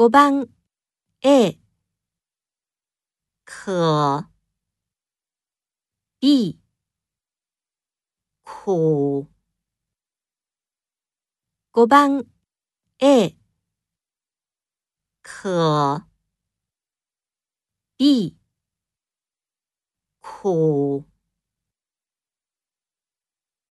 五番 a 可 b 苦。五番 a 可 b 苦。